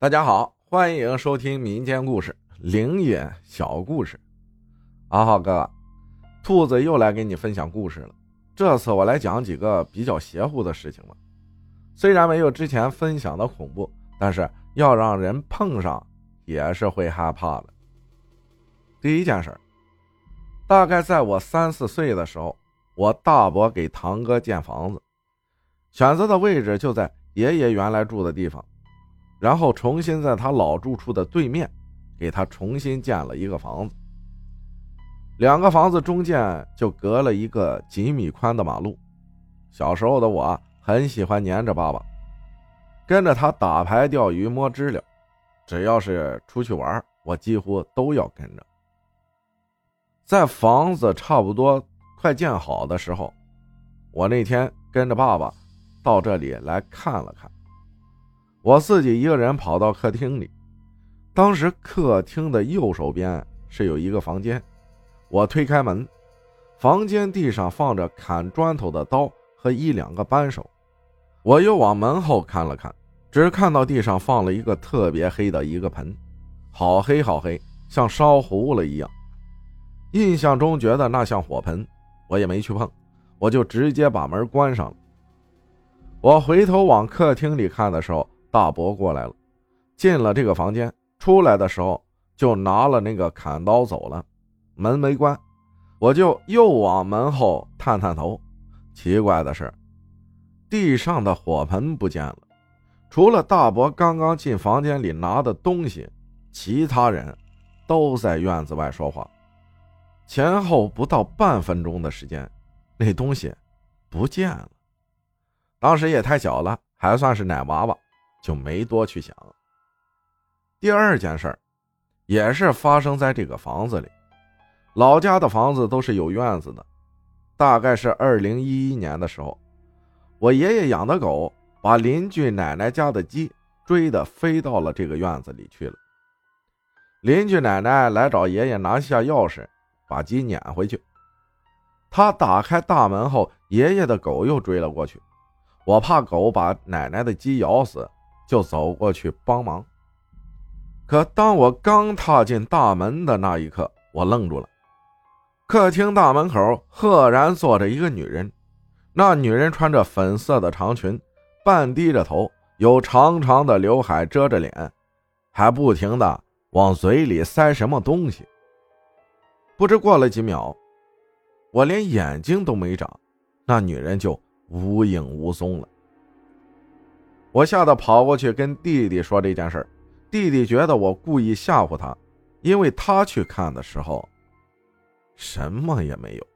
大家好，欢迎收听民间故事、灵异小故事。阿浩哥，兔子又来给你分享故事了。这次我来讲几个比较邪乎的事情吧。虽然没有之前分享的恐怖，但是要让人碰上也是会害怕的。第一件事，大概在我三四岁的时候，我大伯给堂哥建房子，选择的位置就在爷爷原来住的地方。然后重新在他老住处的对面，给他重新建了一个房子。两个房子中间就隔了一个几米宽的马路。小时候的我很喜欢黏着爸爸，跟着他打牌、钓鱼、摸知了。只要是出去玩，我几乎都要跟着。在房子差不多快建好的时候，我那天跟着爸爸到这里来看了看。我自己一个人跑到客厅里，当时客厅的右手边是有一个房间，我推开门，房间地上放着砍砖头的刀和一两个扳手，我又往门后看了看，只看到地上放了一个特别黑的一个盆，好黑好黑，像烧糊了一样，印象中觉得那像火盆，我也没去碰，我就直接把门关上了。我回头往客厅里看的时候。大伯过来了，进了这个房间，出来的时候就拿了那个砍刀走了，门没关，我就又往门后探探头。奇怪的是，地上的火盆不见了，除了大伯刚刚进房间里拿的东西，其他人都在院子外说话。前后不到半分钟的时间，那东西不见了。当时也太小了，还算是奶娃娃。就没多去想。第二件事儿，也是发生在这个房子里。老家的房子都是有院子的。大概是二零一一年的时候，我爷爷养的狗把邻居奶奶家的鸡追的飞到了这个院子里去了。邻居奶奶来找爷爷拿下钥匙，把鸡撵回去。他打开大门后，爷爷的狗又追了过去。我怕狗把奶奶的鸡咬死。就走过去帮忙，可当我刚踏进大门的那一刻，我愣住了。客厅大门口赫然坐着一个女人，那女人穿着粉色的长裙，半低着头，有长长的刘海遮着脸，还不停的往嘴里塞什么东西。不知过了几秒，我连眼睛都没眨，那女人就无影无踪了。我吓得跑过去跟弟弟说这件事弟弟觉得我故意吓唬他，因为他去看的时候，什么也没有。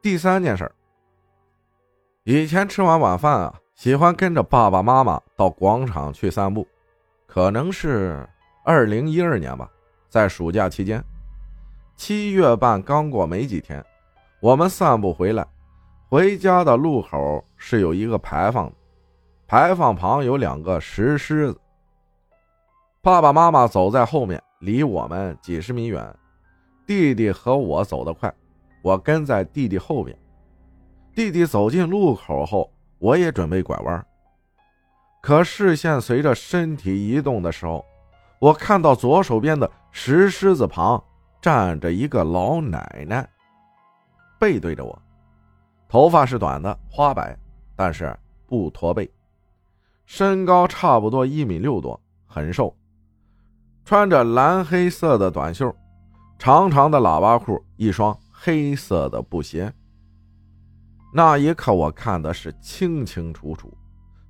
第三件事以前吃完晚饭啊，喜欢跟着爸爸妈妈到广场去散步，可能是二零一二年吧，在暑假期间，七月半刚过没几天，我们散步回来。回家的路口是有一个牌坊，牌坊旁有两个石狮子。爸爸妈妈走在后面，离我们几十米远。弟弟和我走得快，我跟在弟弟后边。弟弟走进路口后，我也准备拐弯。可视线随着身体移动的时候，我看到左手边的石狮子旁站着一个老奶奶，背对着我。头发是短的，花白，但是不驼背，身高差不多一米六多，很瘦，穿着蓝黑色的短袖，长长的喇叭裤，一双黑色的布鞋。那一刻我看的是清清楚楚，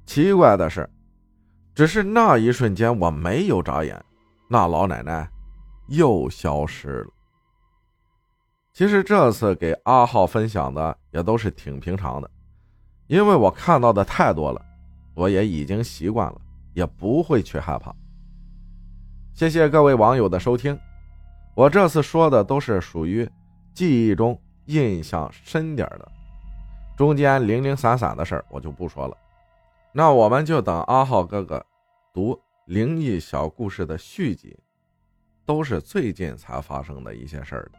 奇怪的是，只是那一瞬间我没有眨眼，那老奶奶又消失了。其实这次给阿浩分享的也都是挺平常的，因为我看到的太多了，我也已经习惯了，也不会去害怕。谢谢各位网友的收听，我这次说的都是属于记忆中印象深点的，中间零零散散的事儿我就不说了。那我们就等阿浩哥哥读灵异小故事的续集，都是最近才发生的一些事儿的。